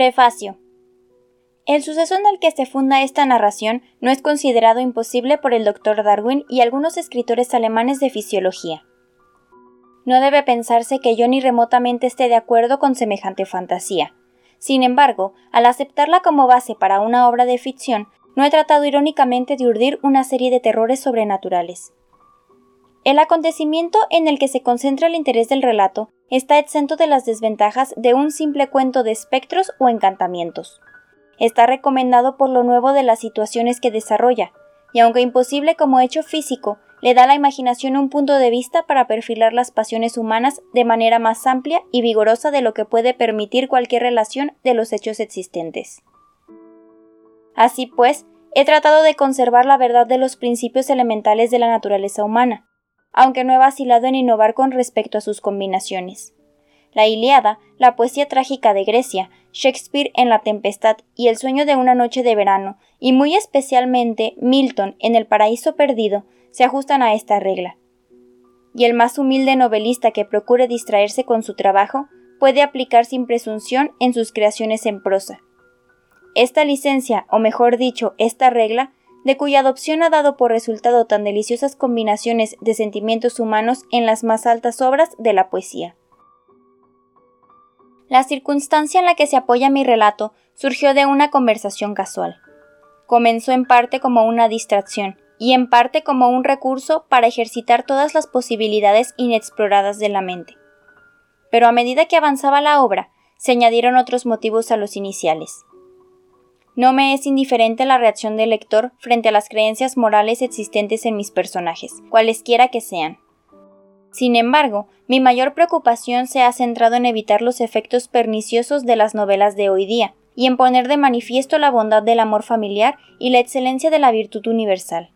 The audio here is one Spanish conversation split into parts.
Prefacio. El suceso en el que se funda esta narración no es considerado imposible por el Dr. Darwin y algunos escritores alemanes de fisiología. No debe pensarse que yo ni remotamente esté de acuerdo con semejante fantasía. Sin embargo, al aceptarla como base para una obra de ficción, no he tratado irónicamente de urdir una serie de terrores sobrenaturales. El acontecimiento en el que se concentra el interés del relato está exento de las desventajas de un simple cuento de espectros o encantamientos. Está recomendado por lo nuevo de las situaciones que desarrolla, y aunque imposible como hecho físico, le da a la imaginación un punto de vista para perfilar las pasiones humanas de manera más amplia y vigorosa de lo que puede permitir cualquier relación de los hechos existentes. Así pues, he tratado de conservar la verdad de los principios elementales de la naturaleza humana, aunque no he vacilado en innovar con respecto a sus combinaciones. La Iliada, la poesía trágica de Grecia, Shakespeare en La Tempestad y El sueño de una noche de verano, y muy especialmente Milton en El paraíso perdido, se ajustan a esta regla. Y el más humilde novelista que procure distraerse con su trabajo puede aplicar sin presunción en sus creaciones en prosa. Esta licencia, o mejor dicho, esta regla, de cuya adopción ha dado por resultado tan deliciosas combinaciones de sentimientos humanos en las más altas obras de la poesía. La circunstancia en la que se apoya mi relato surgió de una conversación casual. Comenzó en parte como una distracción y en parte como un recurso para ejercitar todas las posibilidades inexploradas de la mente. Pero a medida que avanzaba la obra, se añadieron otros motivos a los iniciales. No me es indiferente la reacción del lector frente a las creencias morales existentes en mis personajes, cualesquiera que sean. Sin embargo, mi mayor preocupación se ha centrado en evitar los efectos perniciosos de las novelas de hoy día, y en poner de manifiesto la bondad del amor familiar y la excelencia de la virtud universal.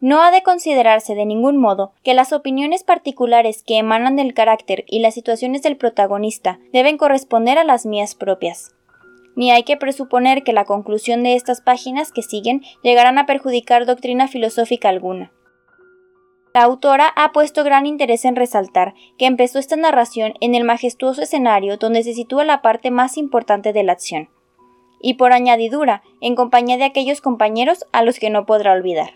No ha de considerarse de ningún modo que las opiniones particulares que emanan del carácter y las situaciones del protagonista deben corresponder a las mías propias ni hay que presuponer que la conclusión de estas páginas que siguen llegarán a perjudicar doctrina filosófica alguna. La autora ha puesto gran interés en resaltar que empezó esta narración en el majestuoso escenario donde se sitúa la parte más importante de la acción, y por añadidura, en compañía de aquellos compañeros a los que no podrá olvidar.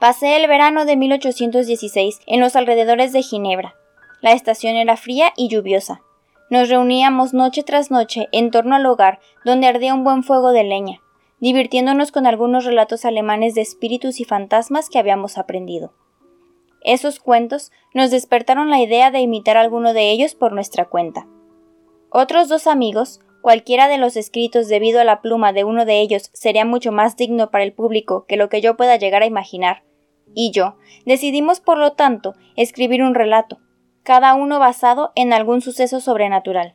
Pasé el verano de 1816 en los alrededores de Ginebra. La estación era fría y lluviosa, nos reuníamos noche tras noche en torno al hogar donde ardía un buen fuego de leña, divirtiéndonos con algunos relatos alemanes de espíritus y fantasmas que habíamos aprendido. Esos cuentos nos despertaron la idea de imitar alguno de ellos por nuestra cuenta. Otros dos amigos, cualquiera de los escritos debido a la pluma de uno de ellos sería mucho más digno para el público que lo que yo pueda llegar a imaginar, y yo decidimos por lo tanto escribir un relato, cada uno basado en algún suceso sobrenatural.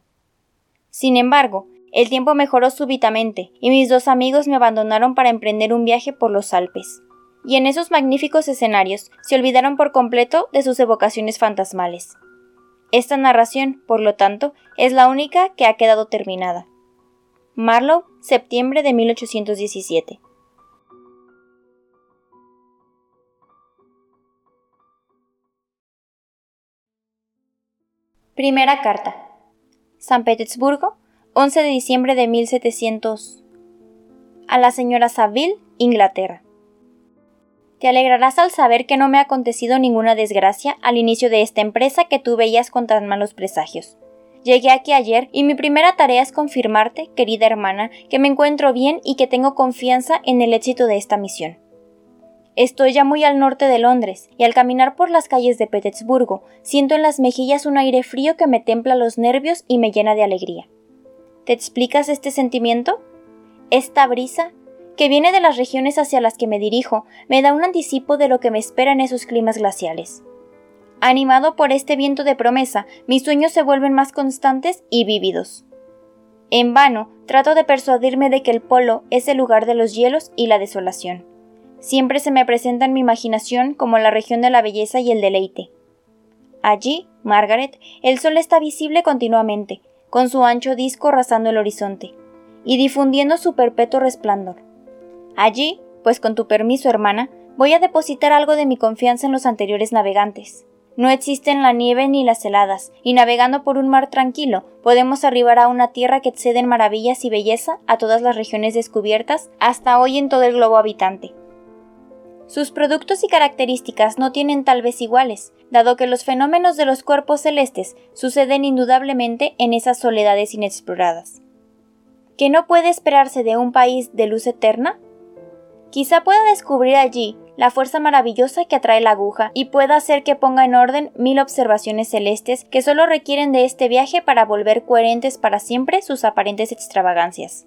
Sin embargo, el tiempo mejoró súbitamente, y mis dos amigos me abandonaron para emprender un viaje por los Alpes. Y en esos magníficos escenarios se olvidaron por completo de sus evocaciones fantasmales. Esta narración, por lo tanto, es la única que ha quedado terminada. Marlowe, septiembre de 1817. Primera carta. San Petersburgo, 11 de diciembre de 1700. A la señora Saville, Inglaterra. Te alegrarás al saber que no me ha acontecido ninguna desgracia al inicio de esta empresa que tú veías con tan malos presagios. Llegué aquí ayer y mi primera tarea es confirmarte, querida hermana, que me encuentro bien y que tengo confianza en el éxito de esta misión. Estoy ya muy al norte de Londres, y al caminar por las calles de Petersburgo, siento en las mejillas un aire frío que me templa los nervios y me llena de alegría. ¿Te explicas este sentimiento? Esta brisa, que viene de las regiones hacia las que me dirijo, me da un anticipo de lo que me espera en esos climas glaciales. Animado por este viento de promesa, mis sueños se vuelven más constantes y vívidos. En vano trato de persuadirme de que el polo es el lugar de los hielos y la desolación. Siempre se me presenta en mi imaginación como la región de la belleza y el deleite. Allí, Margaret, el sol está visible continuamente, con su ancho disco rasando el horizonte, y difundiendo su perpetuo resplandor. Allí, pues con tu permiso, hermana, voy a depositar algo de mi confianza en los anteriores navegantes. No existen la nieve ni las heladas, y navegando por un mar tranquilo, podemos arribar a una tierra que excede en maravillas y belleza a todas las regiones descubiertas hasta hoy en todo el globo habitante. Sus productos y características no tienen tal vez iguales, dado que los fenómenos de los cuerpos celestes suceden indudablemente en esas soledades inexploradas. ¿Qué no puede esperarse de un país de luz eterna? Quizá pueda descubrir allí la fuerza maravillosa que atrae la aguja y pueda hacer que ponga en orden mil observaciones celestes que solo requieren de este viaje para volver coherentes para siempre sus aparentes extravagancias.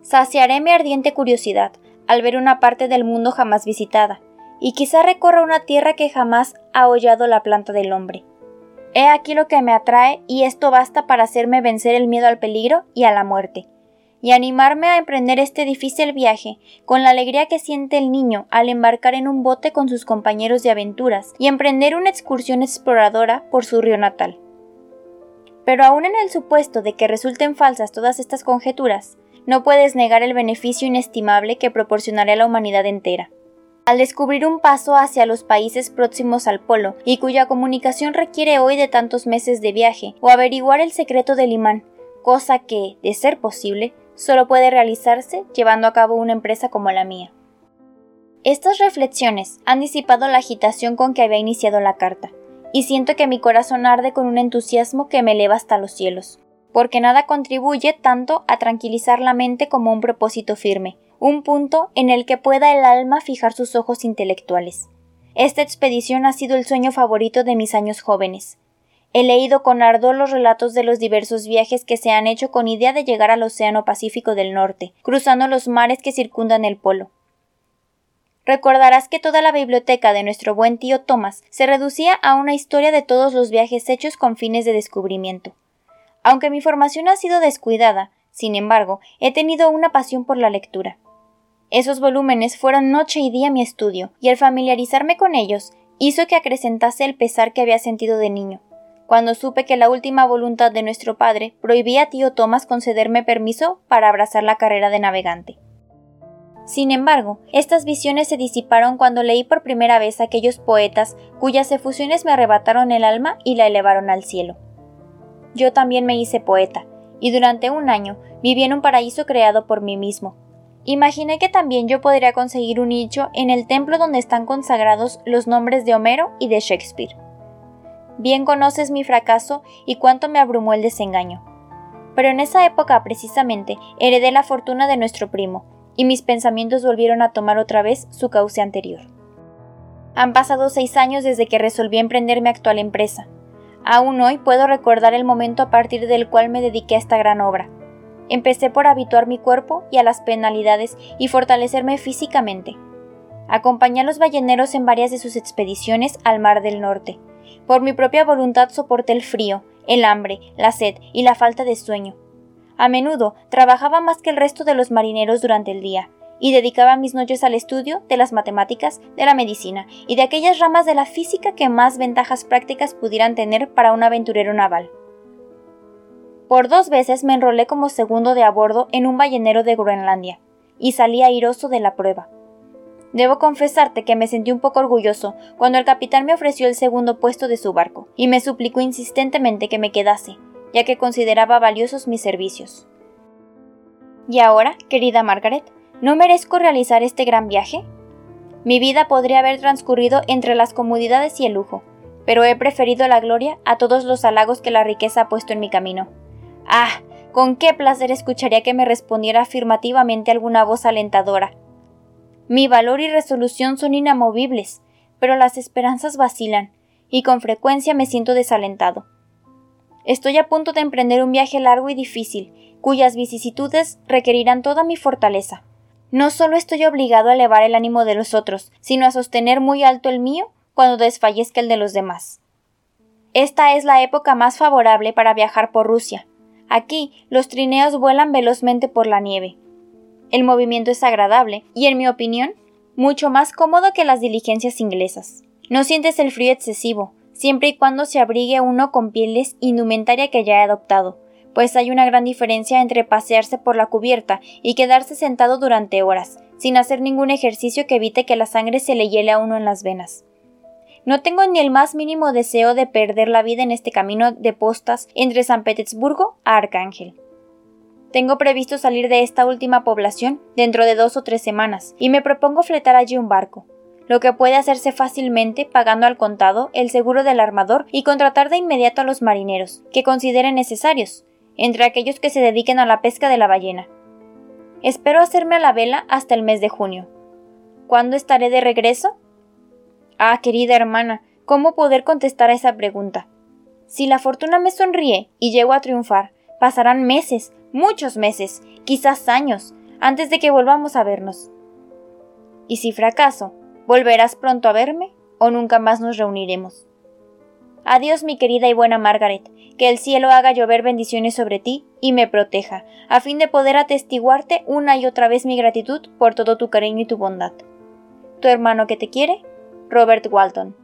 Saciaré mi ardiente curiosidad al ver una parte del mundo jamás visitada, y quizá recorra una tierra que jamás ha hollado la planta del hombre. He aquí lo que me atrae y esto basta para hacerme vencer el miedo al peligro y a la muerte y animarme a emprender este difícil viaje con la alegría que siente el niño al embarcar en un bote con sus compañeros de aventuras y emprender una excursión exploradora por su río natal. Pero aun en el supuesto de que resulten falsas todas estas conjeturas, no puedes negar el beneficio inestimable que proporcionará a la humanidad entera. Al descubrir un paso hacia los países próximos al polo y cuya comunicación requiere hoy de tantos meses de viaje, o averiguar el secreto del imán, cosa que, de ser posible, solo puede realizarse llevando a cabo una empresa como la mía. Estas reflexiones han disipado la agitación con que había iniciado la carta, y siento que mi corazón arde con un entusiasmo que me eleva hasta los cielos, porque nada contribuye tanto a tranquilizar la mente como un propósito firme, un punto en el que pueda el alma fijar sus ojos intelectuales. Esta expedición ha sido el sueño favorito de mis años jóvenes, He leído con ardor los relatos de los diversos viajes que se han hecho con idea de llegar al Océano Pacífico del Norte, cruzando los mares que circundan el polo. Recordarás que toda la biblioteca de nuestro buen tío Thomas se reducía a una historia de todos los viajes hechos con fines de descubrimiento. Aunque mi formación ha sido descuidada, sin embargo, he tenido una pasión por la lectura. Esos volúmenes fueron noche y día mi estudio, y el familiarizarme con ellos hizo que acrecentase el pesar que había sentido de niño cuando supe que la última voluntad de nuestro padre prohibía a tío Tomás concederme permiso para abrazar la carrera de navegante. Sin embargo, estas visiones se disiparon cuando leí por primera vez aquellos poetas cuyas efusiones me arrebataron el alma y la elevaron al cielo. Yo también me hice poeta, y durante un año viví en un paraíso creado por mí mismo. Imaginé que también yo podría conseguir un nicho en el templo donde están consagrados los nombres de Homero y de Shakespeare. Bien conoces mi fracaso y cuánto me abrumó el desengaño. Pero en esa época precisamente heredé la fortuna de nuestro primo, y mis pensamientos volvieron a tomar otra vez su cauce anterior. Han pasado seis años desde que resolví emprender mi actual empresa. Aún hoy puedo recordar el momento a partir del cual me dediqué a esta gran obra. Empecé por habituar mi cuerpo y a las penalidades y fortalecerme físicamente. Acompañé a los balleneros en varias de sus expediciones al Mar del Norte, por mi propia voluntad soporté el frío, el hambre, la sed y la falta de sueño. A menudo trabajaba más que el resto de los marineros durante el día, y dedicaba mis noches al estudio de las matemáticas, de la medicina y de aquellas ramas de la física que más ventajas prácticas pudieran tener para un aventurero naval. Por dos veces me enrolé como segundo de a bordo en un ballenero de Groenlandia, y salí airoso de la prueba. Debo confesarte que me sentí un poco orgulloso cuando el capitán me ofreció el segundo puesto de su barco, y me suplicó insistentemente que me quedase, ya que consideraba valiosos mis servicios. ¿Y ahora, querida Margaret, no merezco realizar este gran viaje? Mi vida podría haber transcurrido entre las comodidades y el lujo, pero he preferido la gloria a todos los halagos que la riqueza ha puesto en mi camino. Ah, con qué placer escucharía que me respondiera afirmativamente alguna voz alentadora, mi valor y resolución son inamovibles, pero las esperanzas vacilan, y con frecuencia me siento desalentado. Estoy a punto de emprender un viaje largo y difícil, cuyas vicisitudes requerirán toda mi fortaleza. No solo estoy obligado a elevar el ánimo de los otros, sino a sostener muy alto el mío cuando desfallezca el de los demás. Esta es la época más favorable para viajar por Rusia. Aquí los trineos vuelan velozmente por la nieve. El movimiento es agradable y, en mi opinión, mucho más cómodo que las diligencias inglesas. No sientes el frío excesivo, siempre y cuando se abrigue uno con pieles indumentaria que ya he adoptado, pues hay una gran diferencia entre pasearse por la cubierta y quedarse sentado durante horas, sin hacer ningún ejercicio que evite que la sangre se le hiele a uno en las venas. No tengo ni el más mínimo deseo de perder la vida en este camino de postas entre San Petersburgo a Arcángel. Tengo previsto salir de esta última población dentro de dos o tres semanas, y me propongo fletar allí un barco, lo que puede hacerse fácilmente pagando al contado el seguro del armador y contratar de inmediato a los marineros, que consideren necesarios, entre aquellos que se dediquen a la pesca de la ballena. Espero hacerme a la vela hasta el mes de junio. ¿Cuándo estaré de regreso? Ah, querida hermana, ¿cómo poder contestar a esa pregunta? Si la fortuna me sonríe y llego a triunfar, pasarán meses, muchos meses, quizás años, antes de que volvamos a vernos. Y si fracaso, ¿volverás pronto a verme o nunca más nos reuniremos? Adiós, mi querida y buena Margaret, que el cielo haga llover bendiciones sobre ti y me proteja, a fin de poder atestiguarte una y otra vez mi gratitud por todo tu cariño y tu bondad. Tu hermano que te quiere, Robert Walton.